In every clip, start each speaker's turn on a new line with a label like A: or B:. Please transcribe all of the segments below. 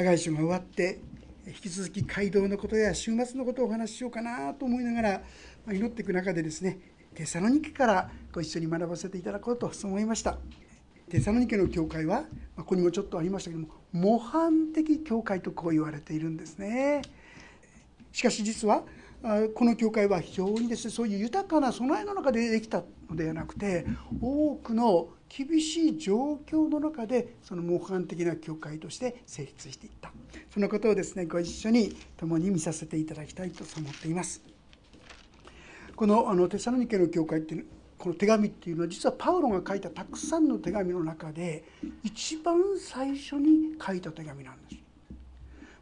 A: ハガイ書が終わって引き続き街道のことや週末のことをお話ししようかなと思いながら祈っていく中でですねテサロニケからご一緒に学ばせていただこうとそう思いました。テサロニケの教会はここにもちょっとありましたけども模範的教会とこう言われているんですね。しかし実はこの教会は非常にですねそういう豊かな備えの中でできたのではなくて多くの厳しい状況の中でその模範的な教会として成立していった。そのことをですねご一緒に共に見させていただきたいと思っています。このあのテサロニケの教会っていうこの手紙っていうのは実はパウロが書いたたくさんの手紙の中で一番最初に書いた手紙なんです。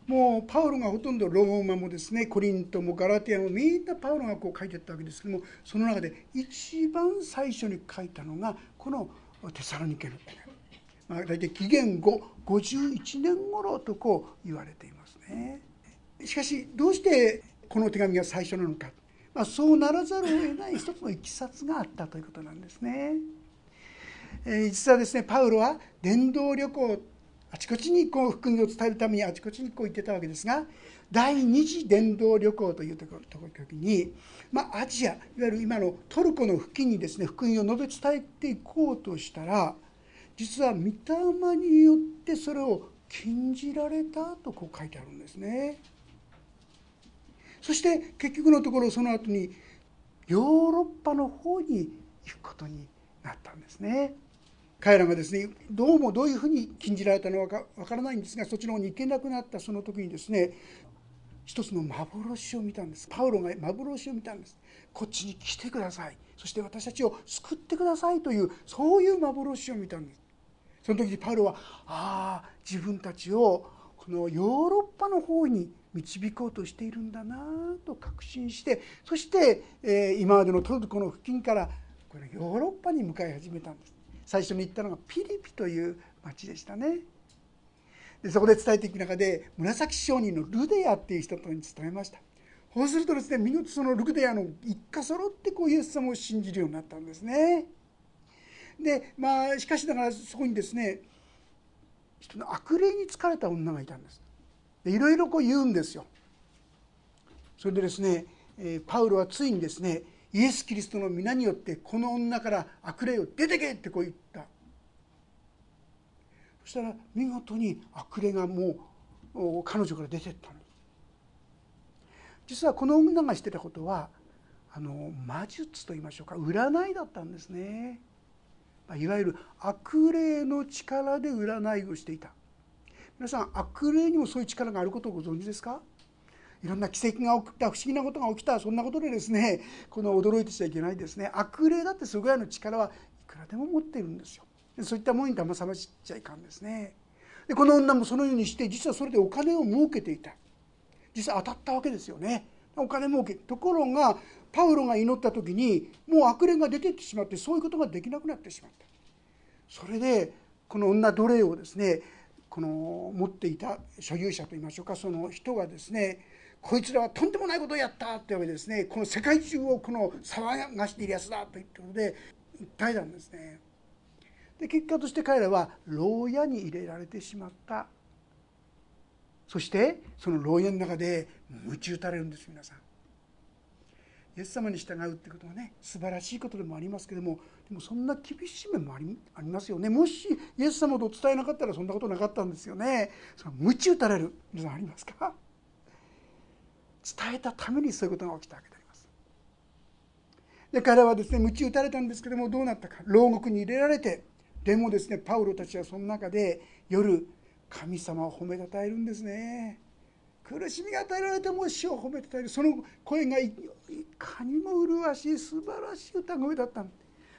A: もうパウロがほとんどローマもですねコリントもガラティアもみんなパウロがこう書いてったわけですけどもその中で一番最初に書いたのがこのテサロニケの手紙、まあ、大体紀元後51年頃とこう言われていますね。しかしどうしてこの手紙が最初なのか、まあ、そうならざるを得ない一つのいきさつがあったということなんですね、えー、実はですねパウロは伝道旅行あちこちにこう福音を伝えるためにあちこちにこう行ってたわけですが第二次伝道旅行というところ時に、まあ、アジアいわゆる今のトルコの付近にですね福音を述べ伝えていこうとしたら実は御霊によってそれを禁じられたとこう書いてあるんですね。そして結局のところその後にヨーロッパの方に行くことになったんですね。彼らがですねどうもどういうふうに禁じられたのかわからないんですがそっちの方に行けなくなったその時にですね一つの幻を見たんです。パウロが幻を見たんです。こっちに来てください。そして私たちを救ってくださいというそういう幻を見たんです。その時にパウロはああ自分たちをこのヨーロッパの方に導こうとしているんだなと確信してそして、え今までのトルコの付近からこのヨーロッパに向かい始めたんです。最初に行ったのがピリピという町でしたね。でそこで伝えていく中で紫商人のルデアっていう人とに伝えました。そうするとですね見事そのルデアの一家揃ってこうイエス様を信じるようになったんですね。でまあしかしながらそこにですね人の悪霊に疲れた女がいたんです。でいろいろこう言うんですよ。それでですねパウロはついにですねイエス・キリストの皆によってこの女から悪霊を出てけってこう言った。そしたら見事に悪霊がもう彼女から出てったんです実はこの女がしてたことはあの魔術と言いましょうか占いだったんですね。いわゆる悪霊の力で占いをしていた。皆さん悪霊にもそういう力があることをご存知ですか？いろんな奇跡が起きた不思議なことが起きたそんなことでですねこの驚いてちゃいけないですね。悪霊だってそれぐらいの力はいくらでも持っているんですよ。そういったものに騙されちゃいかんですね。でこの女もそのようにして実はそれでお金を儲けていた。実は当たったわけですよね。お金儲け。ところがパウロが祈った時にもう悪霊が出てきてしまってそういうことができなくなってしまった。それでこの女奴隷をですねこの持っていた所有者といいましょうかその人がですねこいつらはとんでもないことをやったってわけですね。この世界中をこの騒がしているやつだということで訴えたんですね。で結果として彼らは牢屋に入れられてしまった。そしてその牢屋の中で鞭打たれるんです皆さん。イエス様に従うってことはね素晴らしいことでもありますけどもでもそんな厳しい面もありありますよね。もしイエス様と伝えなかったらそんなことなかったんですよね。その鞭打たれる。皆さんありますか？伝えたためにそういうことが起きたわけであります。で彼はですね鞭打たれたんですけどもどうなったか。牢獄に入れられてでもですねパウロたちはその中で夜神様を褒めたたえるんですね。苦しみが与えられても死を褒めてたえる。その声がいかにも麗しい素晴らしい歌声だった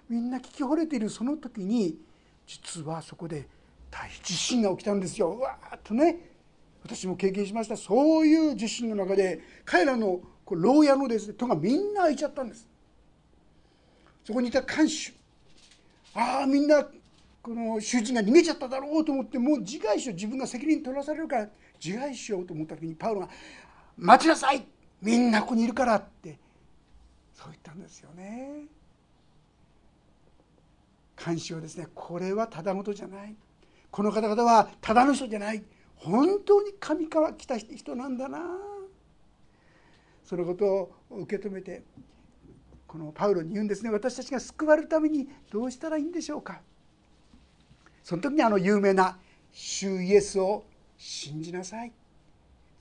A: みんな聞き惚れている。その時に実はそこで大地震が起きたんですよ。わーっとね私も経験しました。そういう地震の中で彼らの牢屋のですね戸がみんな開いちゃったんです。そこにいた看守。ああみんなこの囚人が逃げちゃっただろうと思ってもう自害しよう自分が責任取らされるから自害しようと思った時にパウロが「待ちなさいみんなここにいるから」ってそう言ったんですよね。監視はですねこれはただごとじゃない。この方々はただの人じゃない。本当に神から来た人なんだな。そのことを受け止めてこのパウロに言うんですね。私たちが救われるためにどうしたらいいんでしょうか。その時にあの有名な「主イエスを信じなさい」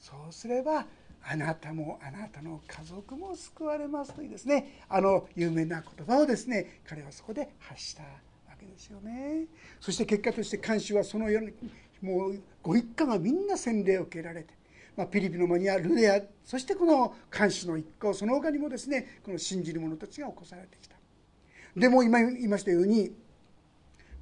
A: そうすればあなたもあなたの家族も救われますというですね。あの有名な言葉をですね彼はそこで発したわけですよね。そして結果として監視はそのようにもうご一家がみんな洗礼を受けられて、まあ、ピリピの間にはルレアそしてこの監視の一家その他にもですねこの信じる者たちが起こされてきた。でも今言いましたように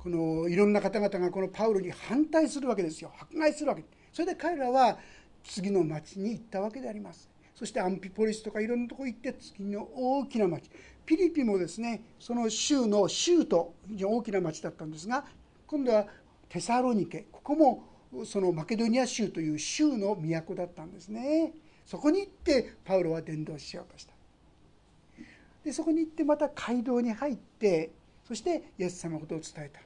A: このいろんな方々がこのパウロに反対するわけですよ。迫害するわけ。それで彼らは次の町に行ったわけであります。そしてアンピポリスとかいろんなとこ行って次の大きな町。ピリピもですねその州の州と非常に大きな町だったんですが今度はテサロニケここもそのマケドニア州という州の都だったんですね。そこに行ってパウロは伝道しようとした。でそこに行ってまた街道に入ってそしてイエス様のことを伝えた。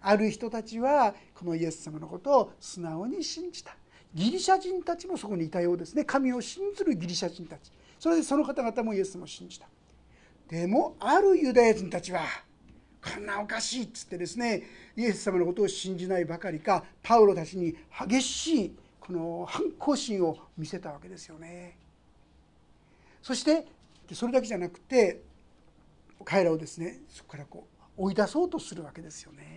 A: ある人たちはこのイエス様のことを素直に信じた。ギリシャ人たちもそこにいたようですね。神を信ずるギリシャ人たち。それでその方々もイエス様を信じた。でもあるユダヤ人たちはこんなおかしいっつってですねイエス様のことを信じないばかりかパウロたちに激しいこの反抗心を見せたわけですよね。そしてそれだけじゃなくて彼らをですねそこからこう追い出そうとするわけですよね。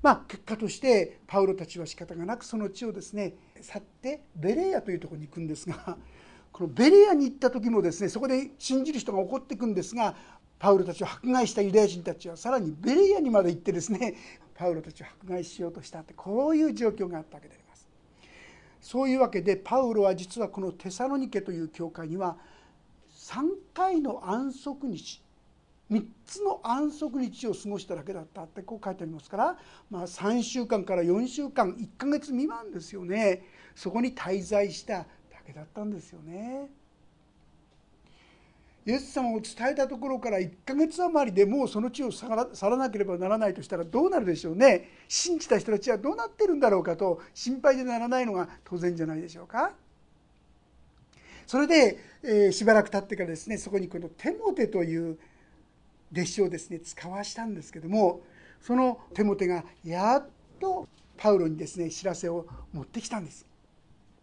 A: まあ、結果としてパウロたちは仕方がなくその地をですね去ってベレアというところに行くんですが このベレアに行った時もですねそこで信じる人が起こっていくんですがパウロたちを迫害したユダヤ人たちはさらにベレアにまで行ってですね パウロたちを迫害しようとしたってこういう状況があったわけであります。そういうわけでパウロは実はこのテサロニケという教会には3回の安息日3つの安息日を過ごしただけだったってこう書いてありますから、まあ、3週間から4週間1ヶ月未満ですよねそこに滞在しただけだったんですよね。イエス様を伝えたところから1ヶ月余りでもうその地を去らなければならないとしたらどうなるでしょうね信じた人たちはどうなってるんだろうかと心配でならないのが当然じゃないでしょうか。それで、えー、しばらく経ってからですねそこにこのテモテという弟子をですね使わしたんですけどもそのテモテがやっとパウロにですね知らせを持ってきたんです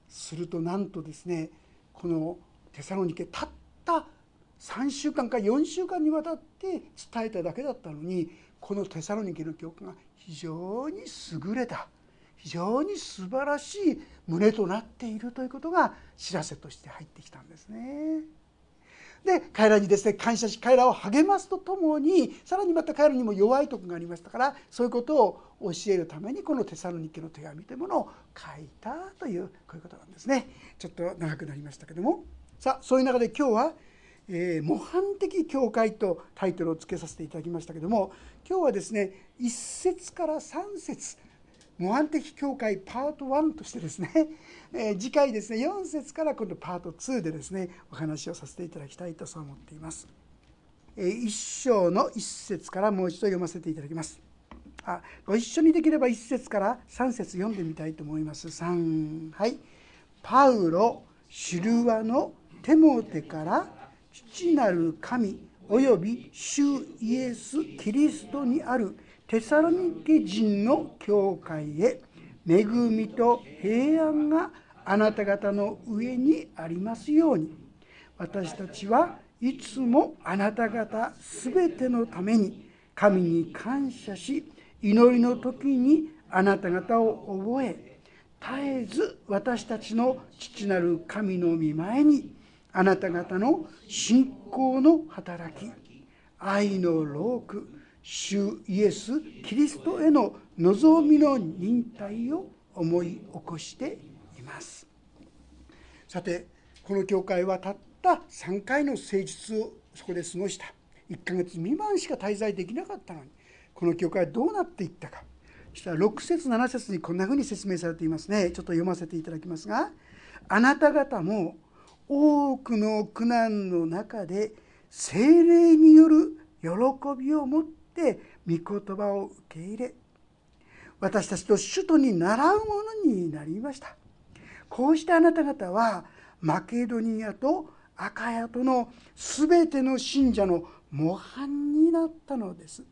A: するとなんとですねこのテサロニケたった3週間か4週間にわたって伝えただけだったのにこのテサロニケの教会が非常に優れた非常に素晴らしい胸となっているということが知らせとして入ってきたんですね。で彼らにですね感謝し彼らを励ますとともにさらにまた彼らにも弱いとこがありましたからそういうことを教えるためにこのテサロニケの手紙というものを書いたというこういうことなんですね。ちょっと長くなりましたけども。さあそういう中で今日は「えー、模範的教会」とタイトルを付けさせていただきましたけども今日はですね1節から3節模範的教会パート1としてですね、えー、次回ですね4節から今度パート2でですねお話をさせていただきたいとそう思っています。えー、1章の1節からもう一度読ませていただきます。あご一緒にできれば1節から3節読んでみたいと思います。3はいパウロシルワのテモテから父なる神および主イエス・キリストにあるテサロニケ人の教会へ恵みと平安があなた方の上にありますように。私たちはいつもあなた方すべてのために神に感謝し祈りの時にあなた方を覚え絶えず私たちの父なる神の御前にあなた方の信仰の働き愛の労苦主イエス・キリストへの望みの忍耐を思い起こしてます。さてこの教会はたった3回の誠実をそこで過ごした。1ヶ月未満しか滞在できなかったのに。この教会はどうなっていったか。そしたら6節7節にこんなふうに説明されていますね。ちょっと読ませていただきますがあなた方も多くの苦難の中で精霊による喜びを持ってって御言葉を受け入れ私たちと首都に習うものになりました。こうしてあなた方はマケドニアとアカヤとの全ての信者の模範になったのです。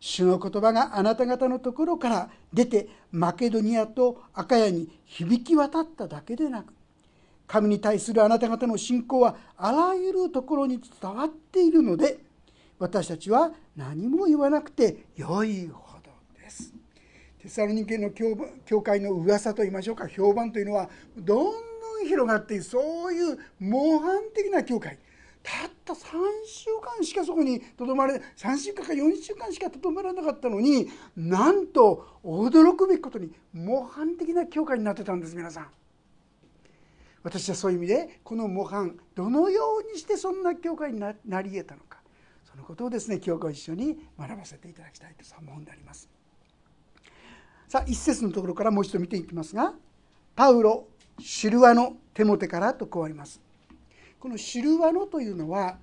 A: 主の言葉があなた方のところから出てマケドニアとアカヤに響き渡っただけでなく神に対するあなた方の信仰はあらゆるところに伝わっているので私たちは何も言わなくてよいテサロニケの教会の噂といいましょうか。評判というのはどんどん広がっている。そういう模範的な教会。たった3週間しかそこにとどまれ3週間か4週間しかとどまらなかったのになんと驚くべきことに模範的な教会になってたんです皆さん。私はそういう意味でこの模範どのようにしてそんな教会になり得たのか。そのことをですね今日ご一緒に学ばせていただきたいとそう思うんであります。さあ一節のところからもう一度見ていきますが「パウロシルワのテモテから」とこうあります。このシルワノというのは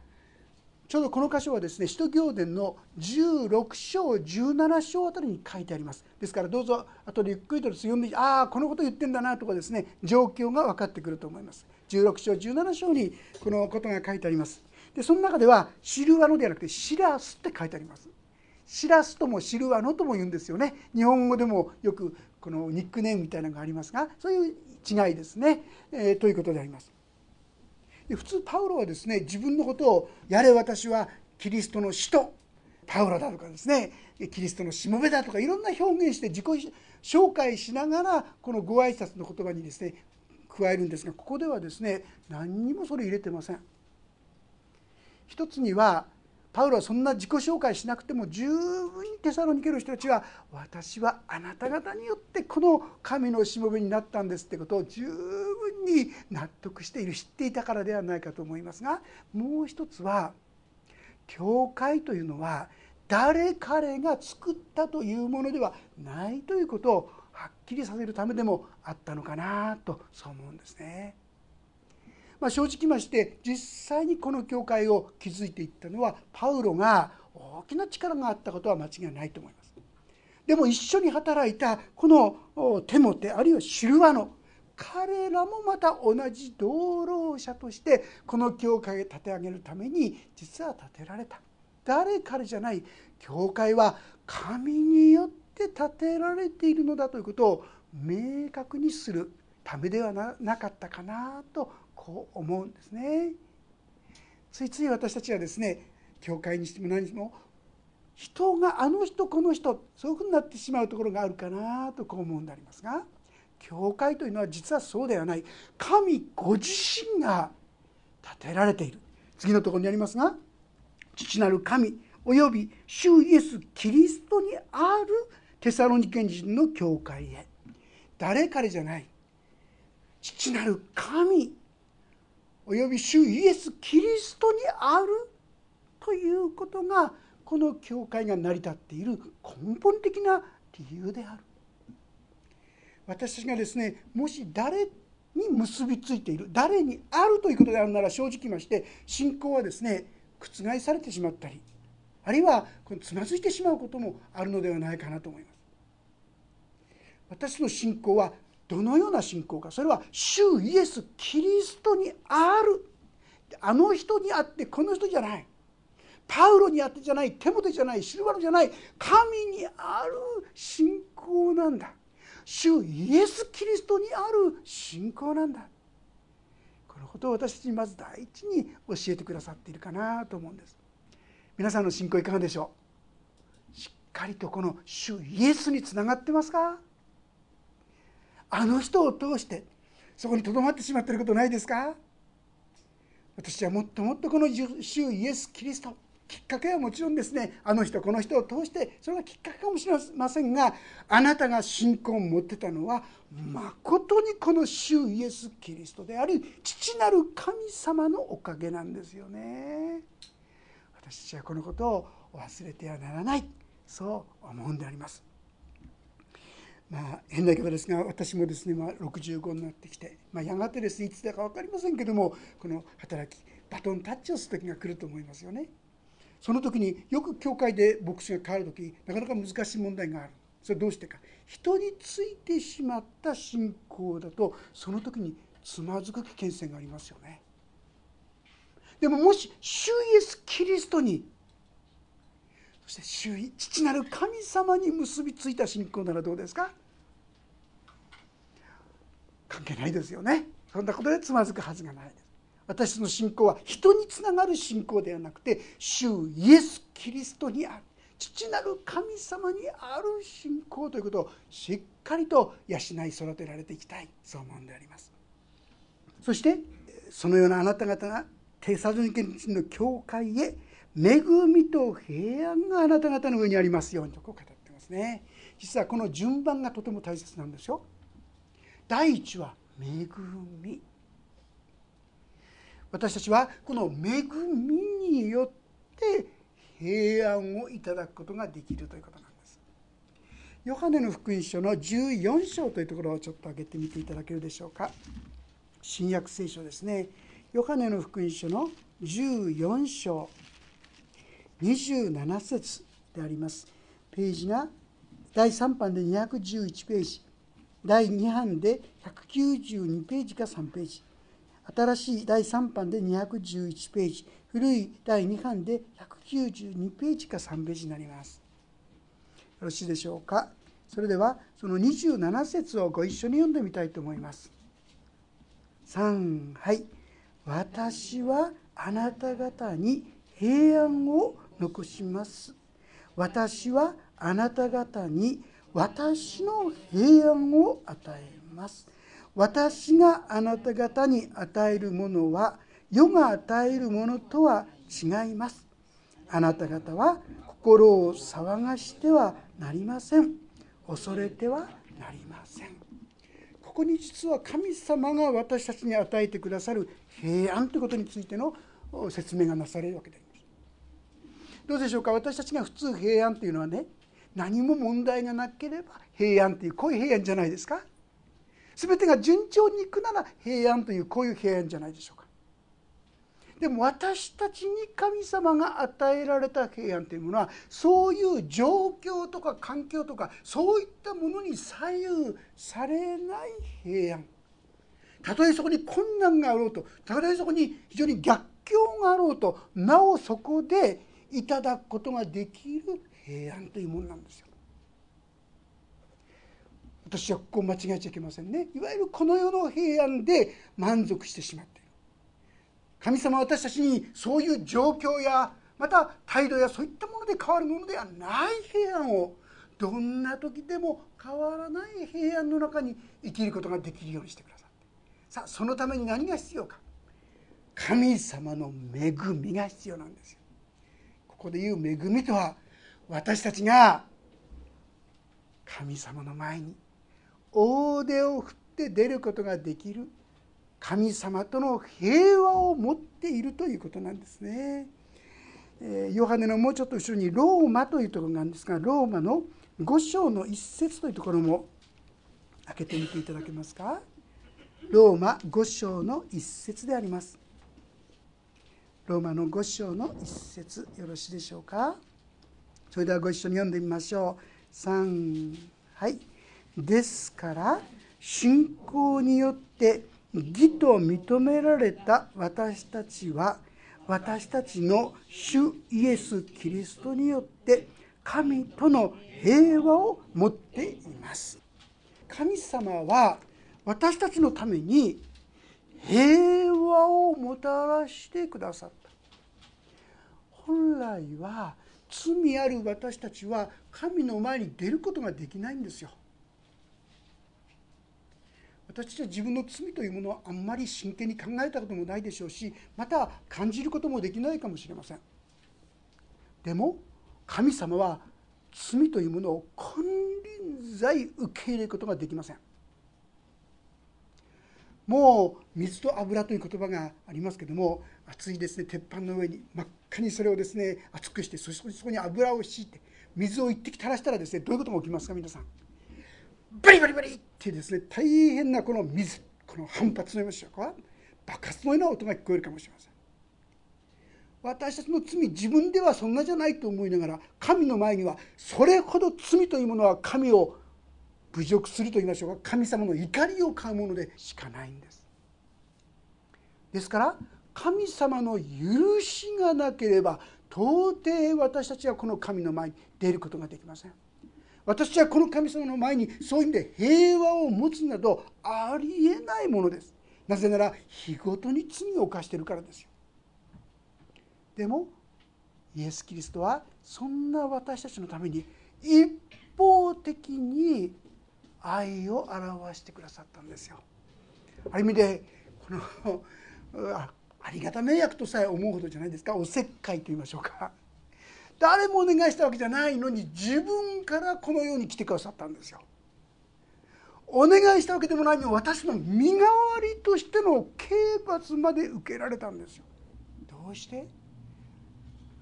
A: ちょうどこの箇所はですね使徒行伝の16章17章あたりに書いてあります。ですからどうぞ後でゆっくりと読んでああこのこと言ってんだなとかですね状況が分かってくると思います。16章17章にこのことが書いてあります。でその中ではシルワノではなくてシラスって書いてあります。シラスともシルワノとも言うんですよね。日本語でもよくこのニックネームみたいなのがありますがそういう違いですね、えー、ということであります。で普通パウロはですね自分のことを「やれ私はキリストの使徒パウロだ」とかですね「キリストのしもべだ」とかいろんな表現して自己紹介しながらこのご挨拶の言葉にですね加えるんですがここではですね何にもそれ入れてません。一つにはパウロはそんな自己紹介しなくても十分にテサロニケの人たちは私はあなた方によってこの神のしもべになったんですってことを十分に納得している知っていたからではないかと思いますがもう一つは教会というのは誰彼が作ったというものではないということをはっきりさせるためでもあったのかなとそう思うんですね。まあ、正直まして実際にこの教会を築いていったのはパウロが大きな力があったことは間違いないと思います。でも一緒に働いたこのテモテあるいはシルワノ彼らもまた同じ同労者としてこの教会を立て上げるために実は建てられた誰彼じゃない教会は神によって建てられているのだということを明確にするためではなかったかなとこう思うんですね。ついつい私たちはですね教会にしても何にも人があの人この人そういうふうになってしまうところがあるかなとこう思うんでありますが教会というのは実はそうではない。神ご自身が建てられている。次のところにありますが父なる神および主イエス・キリストにあるテサロニケ人の教会へ。誰彼じゃない。父なる神および主イエス・キリストにあるということがこの教会が成り立っている根本的な理由である。私たちがですねもし誰に結びついている誰にあるということであるなら正直まして信仰はですね覆されてしまったりあるいはつまずいてしまうこともあるのではないかなと思います。私の信仰はどのような信仰か。それは主イエス・キリストにある。あの人にあってこの人じゃない。パウロにあってじゃない。テモテじゃない。シルバルじゃない。神にある信仰なんだ。主イエス・キリストにある信仰なんだ。このことを私たちにまず第一に教えてくださっているかなと思うんです。皆さんの信仰いかがでしょう？しっかりとこの主イエスにつながってますか？あの人を通してそこにとどまってしまっていることないですか？私はもっともっとこの主イエス・キリストきっかけはもちろんですね。あの人この人を通してそれがきっかけかもしれませんがあなたが信仰を持ってたのはまことにこの主イエス・キリストであり父なる神様のおかげなんですよね。私たちはこのことを忘れてはならないそう思うんであります。まあ、変だけどですが私もですね、まあ、65になってきて、まあ、やがてですねいつだか分かりませんけどもこの働きバトンタッチをする時が来ると思いますよね。その時によく教会で牧師が変わる時なかなか難しい問題がある。それどうしてか人についてしまった信仰だとその時につまずく危険性がありますよねでももし主イエス・キリストにそして主父なる神様に結びついた信仰ならどうですか？関係ないですよね。そんなことでつまずくはずがないです。私の信仰は人につながる信仰ではなくて主イエス・キリストにある。父なる神様にある信仰ということをしっかりと養い育てられていきたい。そう思うんであります。そしてそのようなあなた方がテサロニケ人の教会へ恵みと平安があなた方の上にありますようにとこう語ってますね。実はこの順番がとても大切なんですよ。第一は恵み。私たちはこの恵みによって平安をいただくことができるということなんです。ヨハネの福音書の14章というところをちょっと挙げてみていただけるでしょうか。新約聖書ですね。ヨハネの福音書の14章27節であります。ページが第3版で211ページ。第2版で192ページか3ページ。新しい第3版で211ページ。古い第2版で192ページか3ページになります。よろしいでしょうか？それではその27節をご一緒に読んでみたいと思います。3はい。私はあなた方に平安を残します。私はあなた方に私の平安を与えます。私があなた方に与えるものは世が与えるものとは違います。あなた方は心を騒がしてはなりません。恐れてはなりません。ここに実は神様が私たちに与えてくださる平安ということについての説明がなされるわけであります。どうでしょうか？私たちが普通平安というのはね何も問題がなければ平安というこういう平安じゃないですか。全てが順調にいくなら平安というこういう平安じゃないでしょうか。でも私たちに神様が与えられた平安というものはそういう状況とか環境とかそういったものに左右されない平安。たとえそこに困難があろうとたとえそこに非常に逆境があろうとなおそこでいただくことができる平安というものなんですよ。私はここを間違えちゃいけませんね。いわゆるこの世の平安で満足してしまっている。神様は私たちにそういう状況やまた態度やそういったもので変わるものではない平安を。どんな時でも変わらない平安の中に生きることができるようにしてくださって。さあそのために何が必要か。神様の恵みが必要なんですよ。ここで言う恵みとは私たちが神様の前に大手を振って出ることができる神様との平和を持っているということなんですね。ヨハネのもうちょっと後ろにローマというところがあるんですがローマの5章の一節というところも開けてみていただけますか。ローマ5章の一節であります。ローマの5章の一節よろしいでしょうか。それではご一緒に読んでみましょう。3はい。ですから信仰によって義と認められた私たちは私たちの主イエス・キリストによって神との平和を持っています。神様は私たちのために平和をもたらしてくださった。本来は罪ある私たちは神の前に出ることができないんですよ。私たちは自分の罪というものをあんまり真剣に考えたこともないでしょうしまた感じることもできないかもしれません。でも神様は罪というものを金輪際受け入れることができません。もう水と油という言葉がありますけども熱いですね鉄板の上に真っ赤にそれをですね熱くしてそしてそこに油を敷いて水を一滴垂らしたらですねどういうことが起きますか皆さん。バリバリバリってですね大変なこの水この反発のような爆発のような音が聞こえるかもしれません。私たちの罪自分ではそんなじゃないと思いながら神の前にはそれほど罪というものは神を侮辱すると言いましょうか。神様の怒りを買うものでしかないんです。ですから神様の許しがなければ到底私たちはこの神の前に出ることができません。私はこの神様の前にそういう意味で平和を持つなどありえないものです。なぜなら日ごとに罪を犯してるからですよ。でもイエス・キリストはそんな私たちのために一方的に愛を表してくださったんですよ。ある意味でこのありがた迷惑とさえ思うほどじゃないですかおせっかいと言いましょうか誰もお願いしたわけじゃないのに自分からこのように来てくださったんですよ。お願いしたわけでもないのに私の身代わりとしての刑罰まで受けられたんですよ。どうして？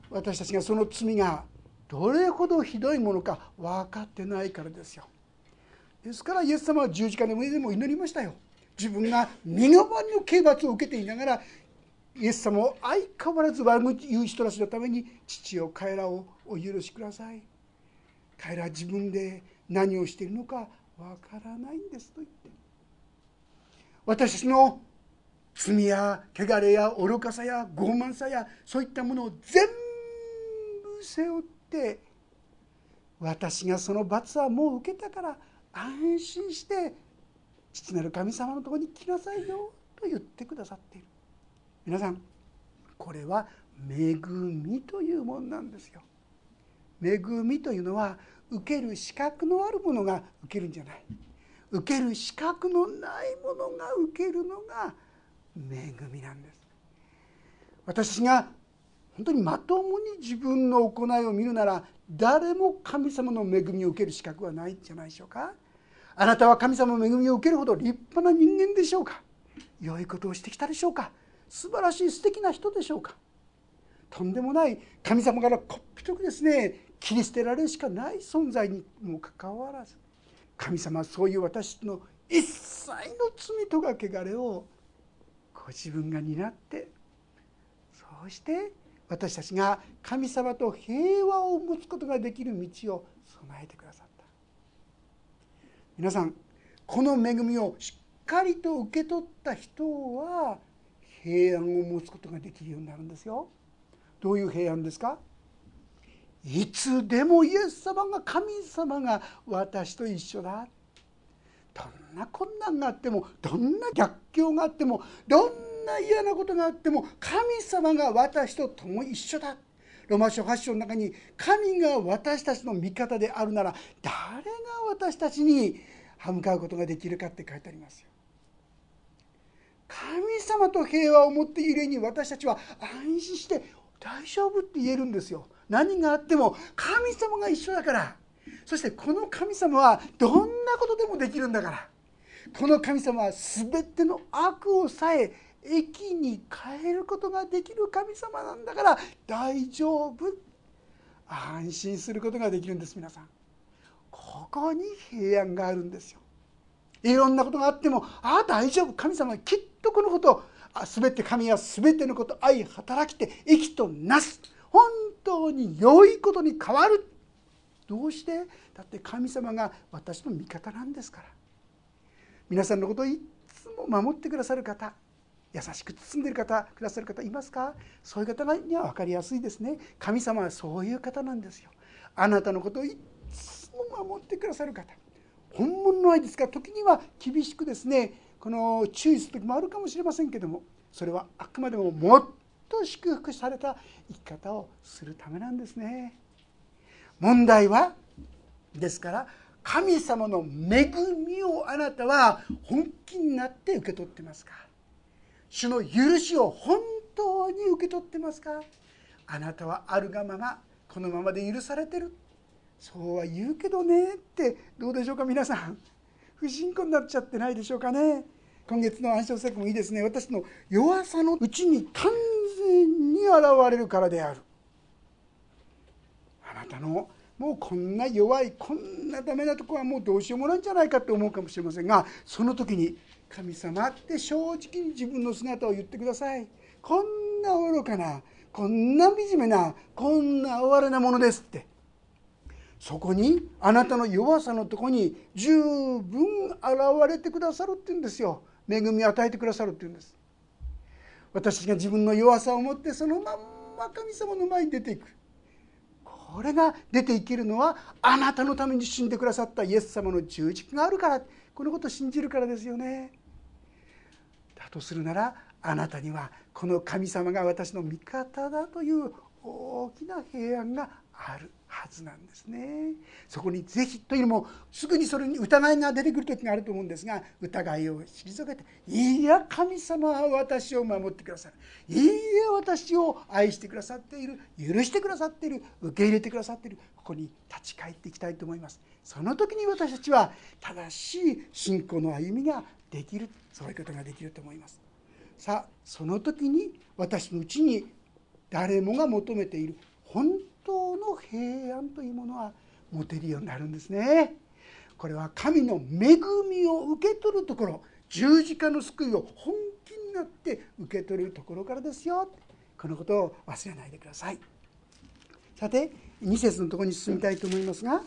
A: 私たちがその罪がどれほどひどいものか分かってないからですよ。ですからイエス様は十字架の上でも祈りましたよ。自分が身代わりの刑罰を受けていながらイエス様を相変わらず悪口言う人たちのために父よ彼らをお許しください彼らは自分で何をしているのかわからないんですと言って私たちの罪や汚れや愚かさや傲慢さやそういったものを全部背負って私がその罰はもう受けたから安心して父なる神様のとこに来なさいよと言ってくださっている。皆さんこれは恵みというものなんですよ。恵みというのは受ける資格のあるものが受けるんじゃない。受ける資格のないものが受けるのが恵みなんです。私が本当にまともに自分の行いを見るなら誰も神様の恵みを受ける資格はないんじゃないでしょうか。あなたは神様の恵みを受けるほど立派な人間でしょうか。良いことをしてきたでしょうか。素晴らしい素敵な人でしょうか。とんでもない神様からこっぴどくですね切り捨てられるしかない存在にもかかわらず神様はそういう私の一切の罪とか汚れをご自分が担ってそうして私たちが神様と平和を持つことができる道を備えてくださった。皆さんこの恵みをしっかりと受け取った人は平安を持つことができるようになるんですよ。どういう平安ですか？いつでもイエス様が神様が私と一緒だ。どんな困難があってもどんな逆境があってもどんな嫌なことがあっても神様が私と共一緒だ。ロマ書8章の中に神が私たちの味方であるなら誰が私たちに歯向かうことができるかって書いてありますよ。神様と平和を持っているに私たちは安心して大丈夫って言えるんですよ。何があっても神様が一緒だから。そしてこの神様はどんなことでもできるんだから。この神様は全ての悪をさえ益に変えることができる神様なんだから大丈夫。安心することができるんです皆さん。ここに平安があるんですよ。いろんなことがあってもああ大丈夫。神様はきっとこのこと全て神は全てのこと愛働きて益となす。本当に良いことに変わる。どうして？だって神様が私の味方なんですから。皆さんのことをいつも守ってくださる方。優しく包んでいる方くださる方いますか？そういう方には分かりやすいですね。神様はそういう方なんですよ。あなたのことをいつも守ってくださる方。本物の愛ですから時には厳しくですねこの注意する時もあるかもしれませんけどもそれはあくまでももっと祝福された生き方をするためなんですね。問題はですから神様の恵みをあなたは本気になって受け取ってますか？主の許しを本当に受け取ってますか？あなたはあるがままこのままで許されてる。そうは言うけどねって。どうでしょうか皆さん。不信仰になっちゃってないでしょうかね。今月の暗唱聖句もいいですね。私の弱さのうちに完全に現れるからである。あなたのもうこんな弱いこんなダメなとこはもうどうしようもないんじゃないかって思うかもしれませんがその時に神様って正直に自分の姿を言ってください。こんな愚かなこんな惨めなこんな哀れなものですって。そこにあなたの弱さのとこに十分現れてくださるって言うんですよ。恵みを与えてくださるって言うんです。私が自分の弱さを持ってそのまんま神様の前に出ていく。これが出ていけるのはあなたのために死んでくださったイエス様の十字架があるから。このことを信じるからですよね。とするならあなたにはこの神様が私の味方だという大きな平安がある。はずなんですね。そこにぜひというのもすぐにそれに疑いが出てくる時があると思うんですが疑いを退けて「いや神様は私を守ってくださる」「いや私を愛してくださっている許してくださっている受け入れてくださっている」ここに立ち返っていきたいと思います。その時に私たちは正しい信仰の歩みができるそういうことができると思います。さあその時に私のうちに誰もが求めている本当の平安というものは持てるようになるんですね。これは神の恵みを受け取るところ十字架の救いを本気になって受け取るところからですよ。このことを忘れないでください。さて2節のところに進みたいと思いますが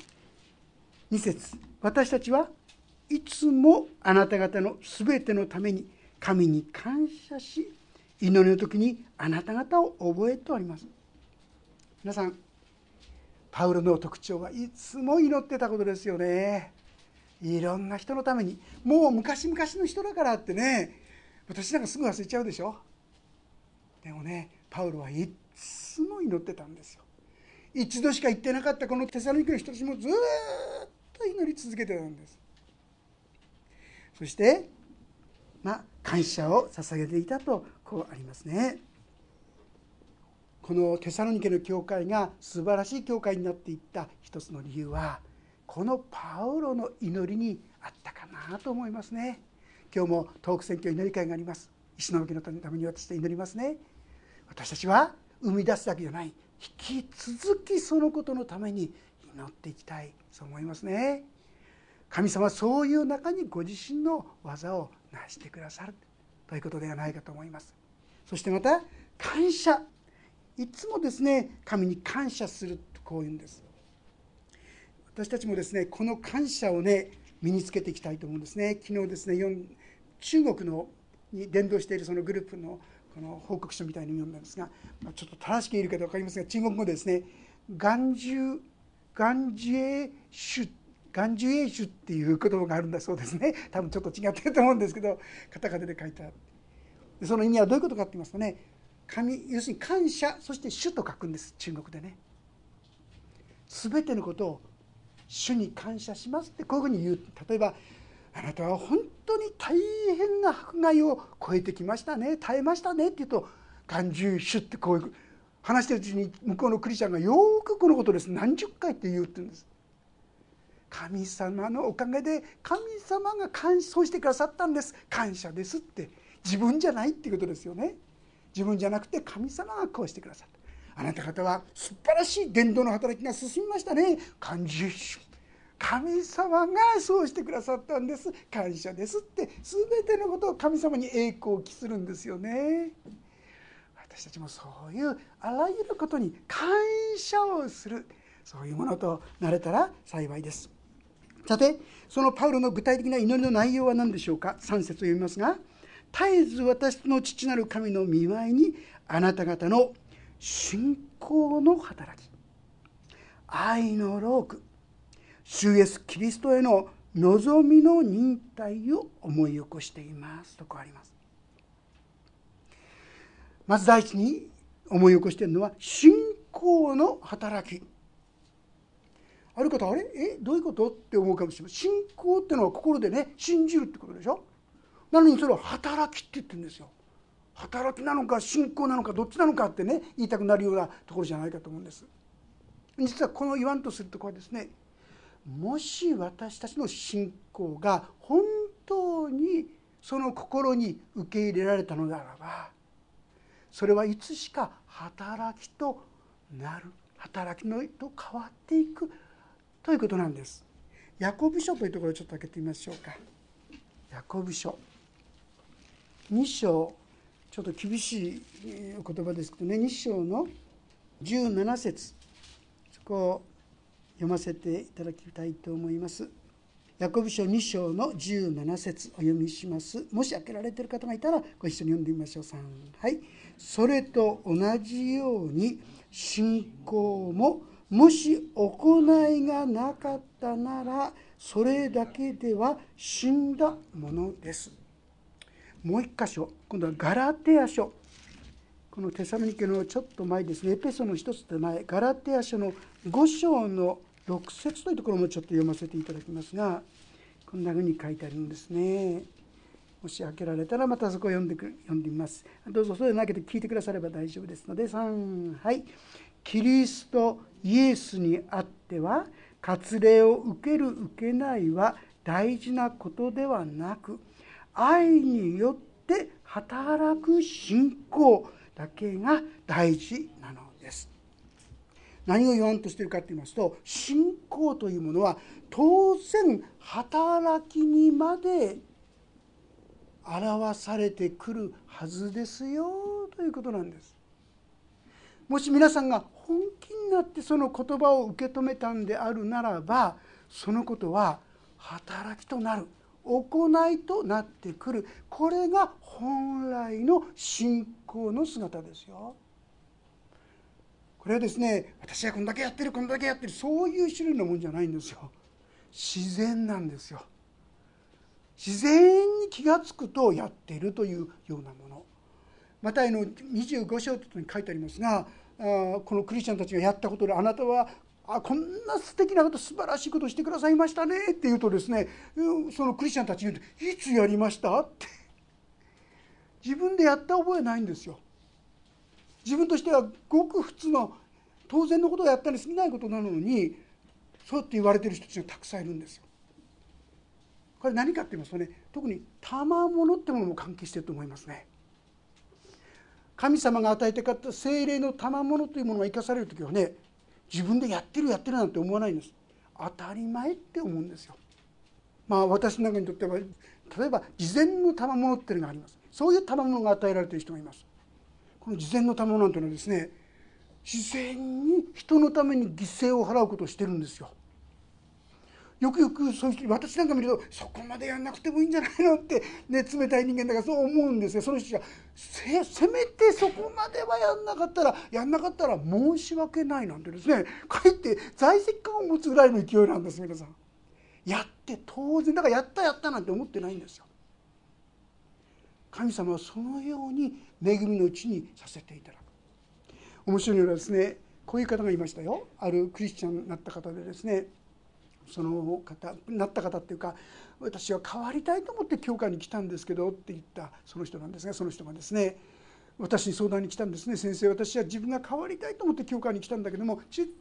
A: 2節私たちはいつもあなた方の全てのために神に感謝し祈りの時にあなた方を覚えております。皆さんパウロの特徴はいつも祈ってたことですよね。いろんな人のために。もう昔々の人だからってね。私なんかすぐ忘れちゃうでしょ。でもねパウロはいつも祈ってたんですよ。一度しか言ってなかったこのテサロニケの人たちもずっと祈り続けてたんです。そしてまあ感謝を捧げていたとこうありますね。このテサロニケの教会が素晴らしい教会になっていった一つの理由はこのパウロの祈りにあったかなと思いますね。今日も東北選挙祈り会があります。石巻のために私で祈りますね。私たちは生み出すだけじゃない。引き続きそのことのために祈っていきたいそう思いますね。神様はそういう中にご自身の技を成してくださるということではないかと思います。そしてまた感謝いつもですね神に感謝するとこういうんです。私たちもですねこの感謝をね身につけていきたいと思うんですね。昨日ですね中国のに伝道しているそのグループのこの報告書みたいに読んだんですが、まあ、ちょっと正しく言えるかどうか分かりませんが中国語でですね「眼中眼ジエシュ」眼中エシュっていう言葉があるんだそうですね。多分ちょっと違ってると思うんですけどカタカナで書いてある。その意味はどういうことかって言いますとね神要するに感謝そして主と書くんです。中国でね。全てのことを主に感謝しますってこういうふうに言う。例えばあなたは本当に大変な迫害を超えてきましたね。耐えましたねって言うと「眼中主」ってこういう話してるうちに向こうのクリスチャンがよくこのことです。何十回って言うって言うんです。神様のおかげで神様が感謝してくださったんです。感謝ですって。自分じゃないっていうことですよね。自分じゃなくて神様がこうしてくださった。あなた方は素晴らしい伝道の働きが進みましたね。感謝神様がそうしてくださったんです。感謝ですって。全てのことを神様に栄光を期するんですよね。私たちもそういうあらゆることに感謝をする。そういうものとなれたら幸いです。さてそのパウロの具体的な祈りの内容は何でしょうか？3節を読みますが。絶えず私の父なる神の見舞いにあなた方の信仰の働き。愛の労苦主イエスキリストへの望みの忍耐を思い起こしていますとこあります。まず第一に思い起こしているのは信仰の働き。ある方あれ？え？どういうこと？って思うかもしれません。信仰っていうのは心でね信じるってことでしょ？なのにそれは働きって言ってるんですよ働きなのか信仰なのかどっちなのかってね言いたくなるようなところじゃないかと思うんです実はこの言わんとするところはですねもし私たちの信仰が本当にその心に受け入れられたのならばそれはいつしか働きとなる働きのと変わっていくということなんです。ヤコブ書というところをちょっと開けてみましょうか。ヤコブ書2章ちょっと厳しいお言葉ですけどね2章の17節そこを読ませていただきたいと思います。ヤコブ書2章の17節お読みします。もし開けられている方がいたらご一緒に読んでみましょう。3はい。それと同じように信仰ももし行いがなかったならそれだけでは死んだものです。もう一箇所。今度はガラテヤ書。このテサロニケのちょっと前ですね。エペソの一つ手前。ガラテヤ書の5章の6節というところもちょっと読ませていただきますがこんなふうに書いてあるんですね。もし開けられたらまたそこを読んでく読んでみます。どうぞそれだけで聞いてくだされば大丈夫ですので。3はい。キリストイエスにあっては割礼を受ける受けないは大事なことではなく愛によって働く信仰だけが大事なのです。何を言わんとしているかと言いますと信仰というものは当然働きにまで表されてくるはずですよということなんです。もし皆さんが本気になってその言葉を受け止めたんであるならばそのことは働きとなる行いとなってくるこれが本来の信仰の姿ですよ。これはですね私はこんだけやってるこんだけやってるそういう種類のもんじゃないんですよ。自然なんですよ自然に気が付くとやっているというようなものまたの25章というに書いてありますがこのクリスチャンたちがやったことであなたはあこんな素敵なこと素晴らしいことしてくださいましたねって言うとですねそのクリスチャンたち言うと「いつやりました?」って自分でやった覚えないんですよ。自分としてはごく普通の当然のことをやったに過ぎないことなのにそうって言われてる人たちがたくさんいるんですよ。これ何かって言いますとね特に賜物ってものも関係してると思いますね。神様が与えてかった精霊の賜物というものが生かされる時はね自分でやってるやってるなんて思わないんです。当たり前って思うんですよ。まあ私の中にとっては例えば事前の賜物っていうのがあります。そういう賜物が与えられている人がいます。この事前の賜物なんていうのはですね自然に人のために犠牲を払うことをしてるんですよ。よくよくそういう人私なんか見るとそこまでやんなくてもいいんじゃないのって、ね、冷たい人間だからそう思うんですよその人がせせめてそこまではやんなかったらやんなかったら申し訳ないなんてですねかえって在籍感を持つぐらいの勢いなんです皆さん。やって当然だからやったやったなんて思ってないんですよ。神様はそのように恵みのうちにさせていただく。面白いのはですねこういう方がいましたよあるクリスチャンになった方でですねその方なった方っていうか私は変わりたいと思って教会に来たんですけどって言ったその人なんですがその人がですね私に相談に来たんですね。先生私は自分が変わりたいと思って教会に来たんだけどもちっと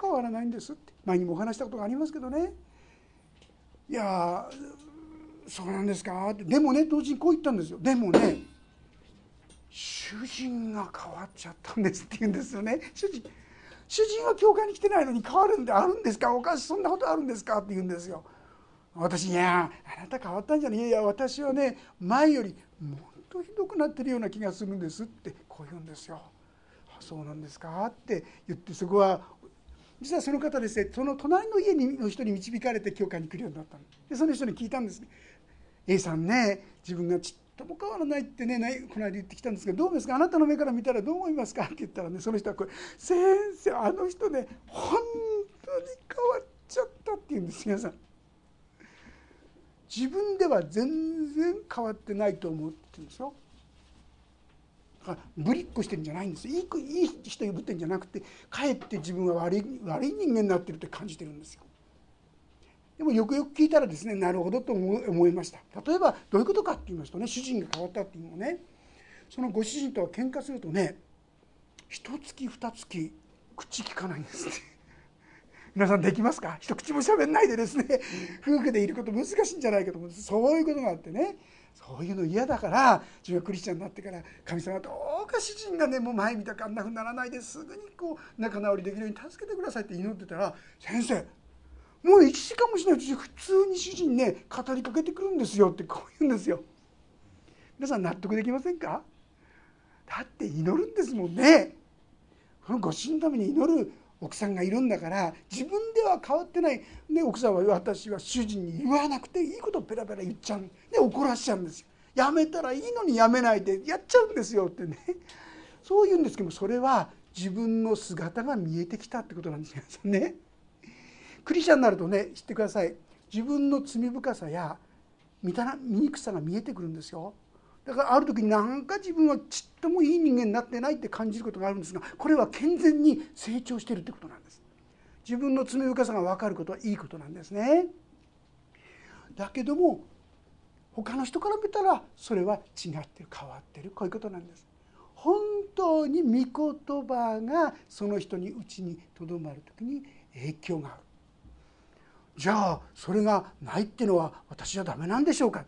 A: 変わらないんですって。前にもお話したことがありますけどね。いやそうなんですか。でもね同時にこう言ったんですよ。でもね主人が変わっちゃったんですって言うんですよね。主人主人は教会に来てないのに変わるんであるんですか？おかしいそんなことあるんですか？って言うんですよ。私いやあなた変わったんじゃない？いや私はね前よりもっとひどくなってるような気がするんですってこう言うんですよ。あそうなんですか？って言ってそこは実はその方ですねその隣の家の人に導かれて教会に来るようになったでその人に聞いたんですね。A さんね自分がちっとも変わらないってねないこの間言ってきたんですけどどうですかあなたの目から見たらどう思いますか？って言ったらねその人はこれ「先生あの人ね本当に変わっちゃった」って言うんです皆さん。自分では全然変わってないと思ってるんですよ。ぶりっこしてるんじゃないんですいいいい人呼ぶってんじゃなくてかえって自分は悪い悪い人間になってるって感じてるんですよ。でもよくよく聞いたらですねなるほどと思いました。例えばどういうことかって言いますとね主人が変わったっていうのはねそのご主人とは喧嘩するとね一月二月口聞かないんですね 皆さんできますか？一口も喋んないでですね夫婦でいること難しいんじゃないかと思うんです。そういうことがあってねそういうの嫌だから自分がクリスチャンになってから神様どうか主人がねもう前見たかあんなふうにならないですぐにこう仲直りできるように助けてくださいって祈ってたら先生もう1時間もしないうちに普通に主人ね語りかけてくるんですよってこう言うんですよ。皆さん納得できませんか？だって祈るんですもんね。このご主人のために祈る奥さんがいるんだから自分では変わってない。で奥さんは私は主人に言わなくていいことをペラペラ言っちゃう。で怒らしちゃうんですよ。やめたらいいのにやめないでやっちゃうんですよってね。そう言うんですけどもそれは自分の姿が見えてきたってことなんですよね。クリスチャンになるとね知ってください。自分の罪深さや醜さが見えてくるんですよ。だからある時になんか自分はちっともいい人間になってないって感じることがあるんですがこれは健全に成長してるってことなんです。自分の罪深さが分かることはいいことなんですね。だけども他の人から見たらそれは違ってる変わってるこういうことなんです。本当に御言葉がその人にうちにとどまる時に影響がある。じゃあそれがないっていうのは私はダメなんでしょうか？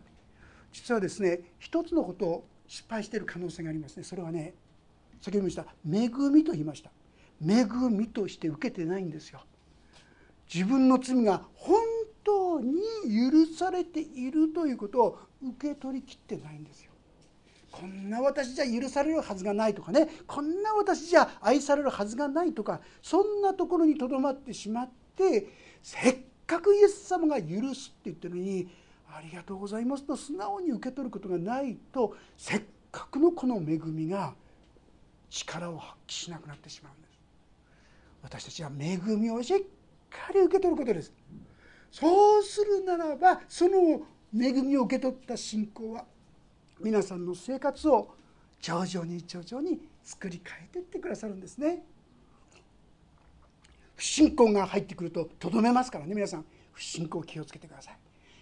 A: 実はですね一つのことを失敗している可能性がありますね。それはね先ほど言いました恵みと言いました。恵みとして受けてないんですよ。自分の罪が本当に許されているということを受け取りきってないんですよ。こんな私じゃ許されるはずがないとかね。こんな私じゃ愛されるはずがないとかそんなところにとどまってしまってせっかくイエス様が許すって言ってるのにありがとうございますと素直に受け取ることがないとせっかくのこの恵みが力を発揮しなくなってしまうんです。私たちは恵みをしっかり受け取ることです。そうするならばその恵みを受け取った信仰は皆さんの生活を徐々に徐々に作り変えていってくださるんですね。不信仰が入ってくるととどめますからね皆さん。不信仰気をつけてくださ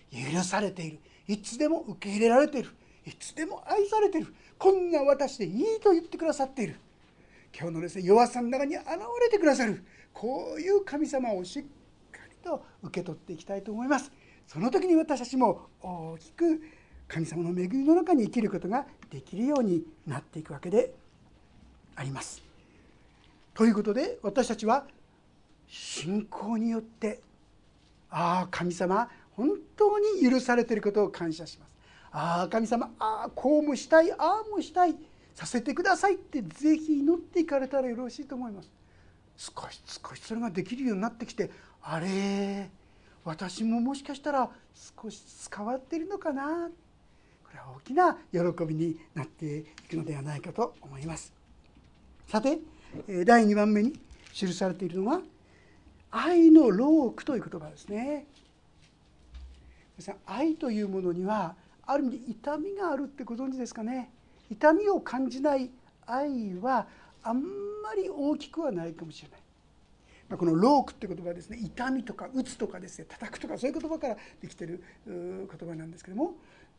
A: い。許されている。いつでも受け入れられている。いつでも愛されている。こんな私でいいと言ってくださっている。今日のですね弱さの中に現れてくださる。こういう神様をしっかりと受け取っていきたいと思います。その時に私たちも大きく神様の恵みの中に生きることができるようになっていくわけであります。ということで私たちは信仰によってああ神様本当に許されていることを感謝します。ああ神様ああこうもしたいああもしたいさせてくださいってぜひ祈っていかれたらよろしいと思います。少し少しそれができるようになってきてあれ私ももしかしたら少しずつ変わっているのかな。これは大きな喜びになっていくのではないかと思います。さて第2番目に記されているのは愛のロークという言葉ですね。さん愛というものにはある意味痛みがあるってご存知ですかね。痛みを感じない愛はあんまり大きくはないかもしれない。まこのロークって言葉はですね。痛みとか打つとかですね。叩くとかそういう言葉からできてる言葉なんですけども。やっ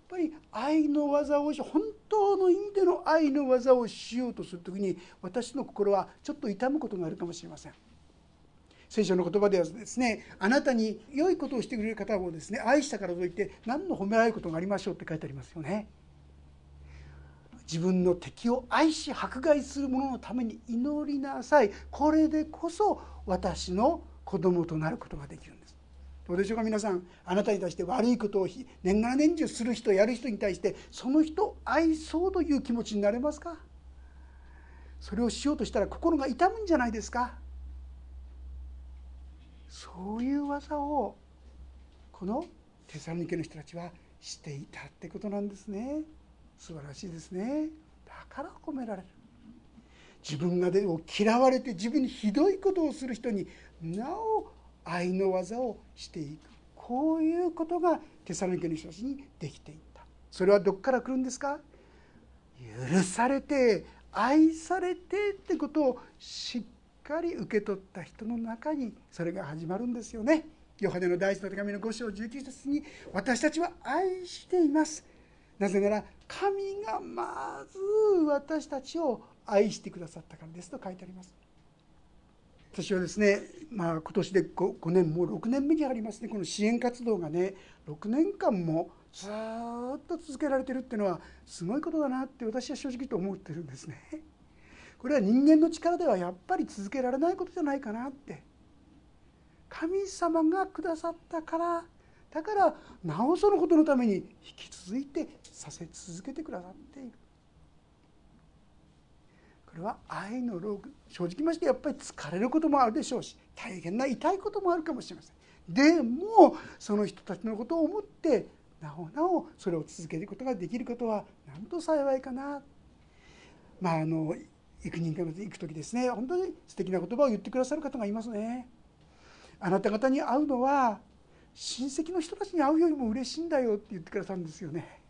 A: ぱり愛の技をし本当の意味での愛の技をしようとする時に私の心はちょっと痛むことがあるかもしれません。聖書の言葉ではですねあなたに良いことをしてくれる方をですね愛したからといって何の褒められることがありましょうって書いてありますよね。自分の敵を愛し迫害する者のために祈りなさい。これでこそ私の子供となることができるんです。どうでしょうか皆さん。あなたに対して悪いことを年がら年中する人やる人に対してその人を愛そうという気持ちになれますか？それをしようとしたら心が痛むんじゃないですか？そういう技をこのテサロニケの人たちはしていたってことなんですね。素晴らしいですね。だから褒められる。自分がでも嫌われて自分にひどいことをする人になお愛の技をしていく。こういうことがテサロニケの人たちにできていった。それはどこから来るんですか？許されて愛されてってことをしっかり受け取った人の中にそれが始まるんですよね。ヨハネの第一の手紙の5章19節に私たちは愛しています。なぜなら神がまず私たちを愛してくださったからですと書いてあります。私はですね、まあ、今年で 5, 5年もう6年目にありますねこの支援活動がね6年間もずっと続けられてるっていうのはすごいことだなって私は正直と思ってるんですね。これは人間の力ではやっぱり続けられないことじゃないかなって。神様がくださったからだからなおそのことのために引き続いてさせ続けてくださっている。これは愛の労苦正直ましてやっぱり疲れることもあるでしょうし大変な痛いこともあるかもしれません。でもその人たちのことを思ってなおなおそれを続けることができることはなんと幸いかな。まああの幾人か行く時ですね。本当に素敵な言葉を言ってくださる方がいますね。あなた方に会うのは親戚の人たちに会うよりも嬉しいんだよって言ってくださるんですよね。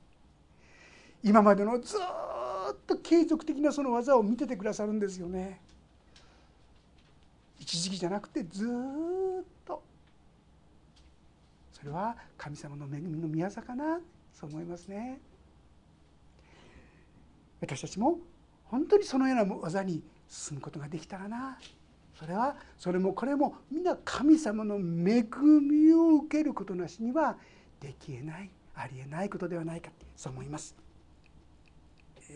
A: 今までのずっと継続的なその技を見ててくださるんですよね。一時期じゃなくてずっと。それは神様の恵みの宮座かな。そう思いますね。私たちも本当にそのような技に進むことができたらな。それはそれもこれもみんな神様の恵みを受けることなしにはできえないありえないことではないかそう思います。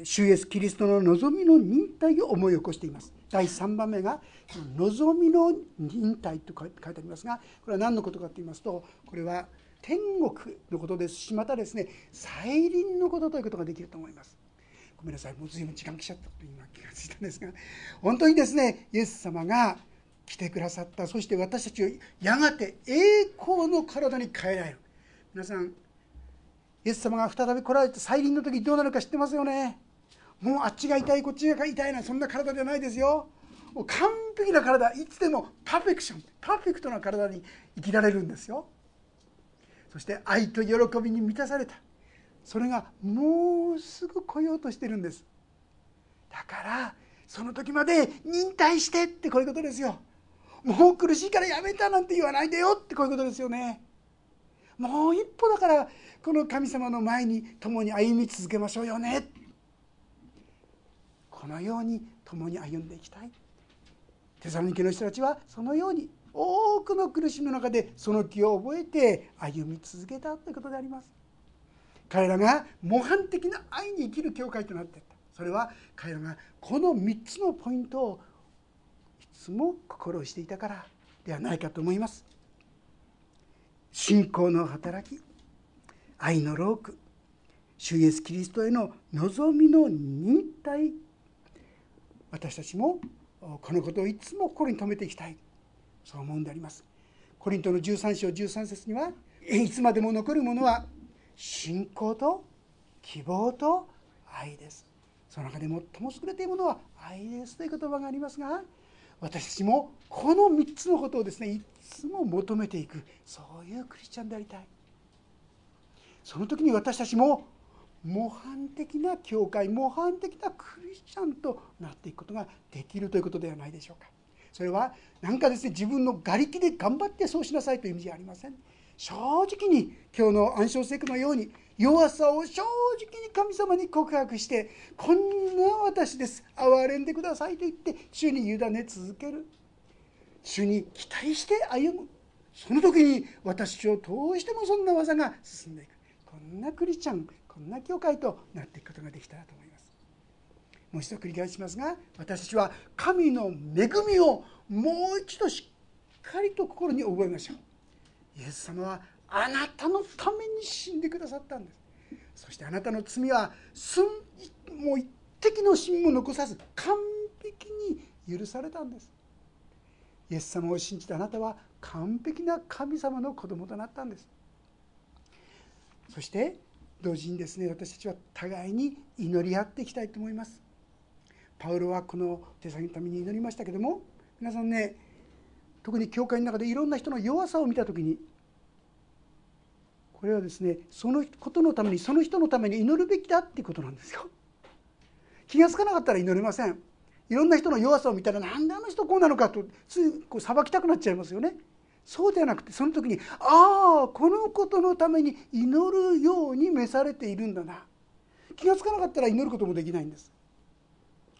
A: 主イエスキリストの望みの忍耐を思い起こしています。第3番目が「望みの忍耐」と書いてありますがこれは何のことかと言いますとこれは天国のことですしまたですね再臨のことということができると思います。ごめんなさい。もう随分時間来ちゃったと今気がついたんですが本当にですねイエス様が来てくださった。そして私たちをやがて栄光の体に変えられる。皆さんイエス様が再び来られて再臨の時どうなるか知ってますよね？もうあっちが痛いこっちが痛いなそんな体じゃないですよ。もう完璧な体いつでもパーフェクションパーフェクトな体に生きられるんですよ。そして愛と喜びに満たされた。それがもうすぐ来ようとしてるんです。だからその時まで忍耐してってこういうことですよ。もう苦しいからやめたなんて言わないでよってこういうことですよね。もう一歩だからこの神様の前に共に歩み続けましょうよね。このように共に歩んでいきたい。テサロニケの人たちはそのように多くの苦しみの中でその気を覚えて歩み続けたということであります。彼らが模範的な愛に生きる教会となっていった。それは彼らがこの3つのポイントをいつも心していたからではないかと思います。信仰の働き愛の労苦主イエスキリストへの望みの忍耐私たちもこのことをいつも心に留めていきたい。そう思うんであります。コリントの13章13節にはいつまでも残るものは信仰と希望と愛です。その中で最も優れているものは愛ですという言葉がありますが私たちもこの3つのことをですねいつも求めていくそういうクリスチャンでありたい。その時に私たちも模範的な教会模範的なクリスチャンとなっていくことができるということではないでしょうか。それは何かですね自分の瓦礫で頑張ってそうしなさいという意味じゃありません。正直に今日の暗唱聖句のように弱さを正直に神様に告白してこんな私です。憐れんでくださいと言って主に委ね続ける。主に期待して歩む。その時に私を通してもそんな技が進んでいく。こんなクリスチャンこんな教会となっていくことができたらと思います。もう一度繰り返しますが私たちは神の恵みをもう一度しっかりと心に覚えましょう。イエス様はあなたのために死んでくださったんです。そしてあなたの罪はすんもう一滴の芯も残さず完璧に許されたんです。イエス様を信じたあなたは完璧な神様の子供となったんです。そして同時にですね私たちは互いに祈り合っていきたいと思います。パウロはこの手先のために祈りましたけども皆さんね特に教会の中でいろんな人の弱さを見た時にこれはですねそのことのためにその人のために祈るべきだっていうことなんですよ。気が付かなかったら祈れません。いろんな人の弱さを見たらなんであの人こうなのかとついこう裁きたくなっちゃいますよね。そうではなくてその時にああこのことのために祈るように召されているんだな。気が付かなかったら祈ることもできないんです。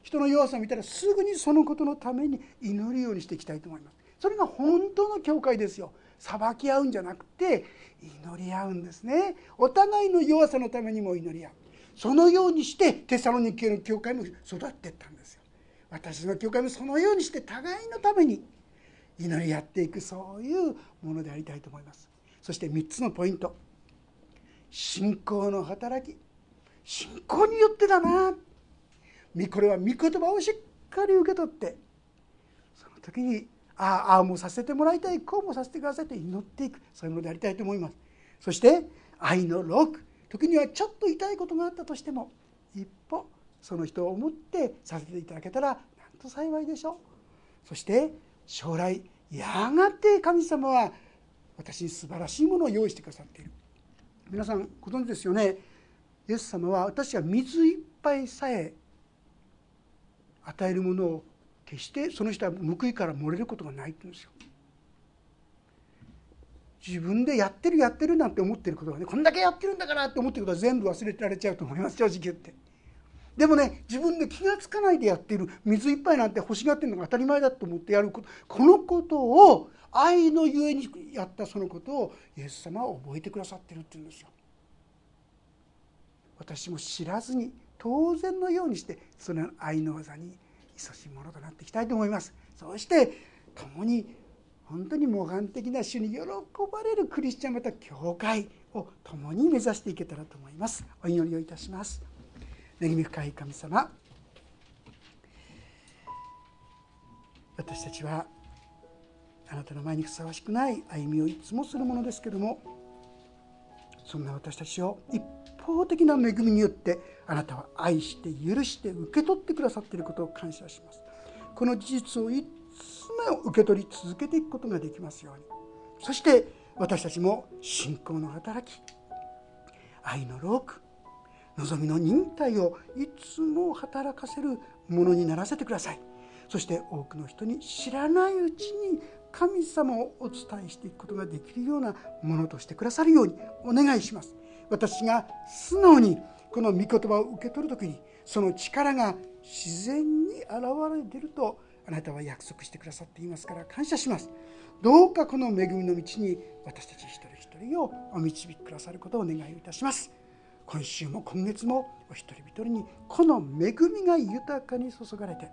A: 人の弱さを見たらすぐにそのことのために祈るようにしていきたいと思います。それが本当の教会ですよ。裁き合うんじゃなくて祈り合うんですね。お互いの弱さのためにも祈り合う。そのようにしてテサロニケの教会も育っていったんですよ。私の教会もそのようにして互いのために祈り合っていくそういうものでありたいと思います。そして3つのポイント。信仰の働き。信仰によってだな。これは御言葉をしっかり受け取ってその時にああもうさせてもらいたいこうもさせてくださいと祈っていくそういうものでありたいと思います。そして愛のローク。時にはちょっと痛いことがあったとしても一歩その人を思ってさせていただけたらなんと幸いでしょう。そして将来やがて神様は私に素晴らしいものを用意してくださっている。皆さんご存知ですよね。イエス様は私が水いっぱいさえ与えるものを決してその人は報いから漏れることがないって言うんですよ。自分でやってるやってるなんて思ってることがねこんだけやってるんだからって思ってることは全部忘れてられちゃうと思います正直言って。でもね自分で気が付かないでやってる水いっぱいなんて欲しがってるのが当たり前だと思ってやることこのことを愛のゆえにやったそのことをイエス様は覚えてくださってるっていうんですよ。私も知らずに当然のようにしてその愛の技に勤しいものとなっていきたいと思います。そして共に本当に模範的な主に喜ばれるクリスチャンまた教会を共に目指していけたらと思います。お祈りをいたします。恵み深い神様私たちはあなたの前にふさわしくない歩みをいつもするものですけどもそんな私たちを一方的な恵みによってあなたは愛して許して受け取ってくださっていることを感謝します。この事実をいつも受け取り続けていくことができますように。そして私たちも信仰の働き愛のローク望みの忍耐をいつも働かせるものにならせてください。そして多くの人に知らないうちに神様をお伝えしていくことができるようなものとしてくださるようにお願いします。私が素直にこの御言葉を受け取る時にその力が自然に現れているとあなたは約束してくださっていますから感謝します。どうかこの恵みの道に私たち一人一人をお導きくださることをお願いいたします。今週も今月もお一人一人にこの恵みが豊かに注がれて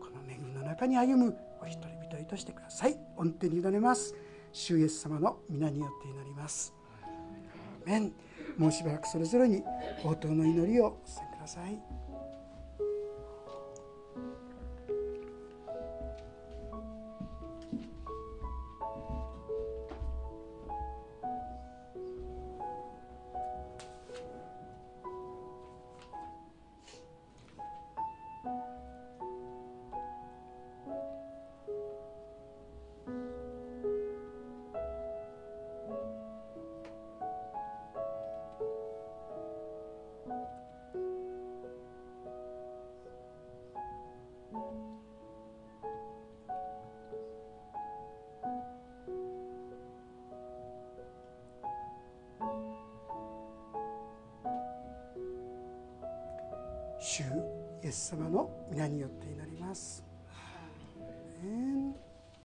A: この恵みの中に歩むお一人一人としてください。御手に委ねます。主イエス様の皆によって祈ります。もうしばらくそれぞれに応答の祈りをしてください。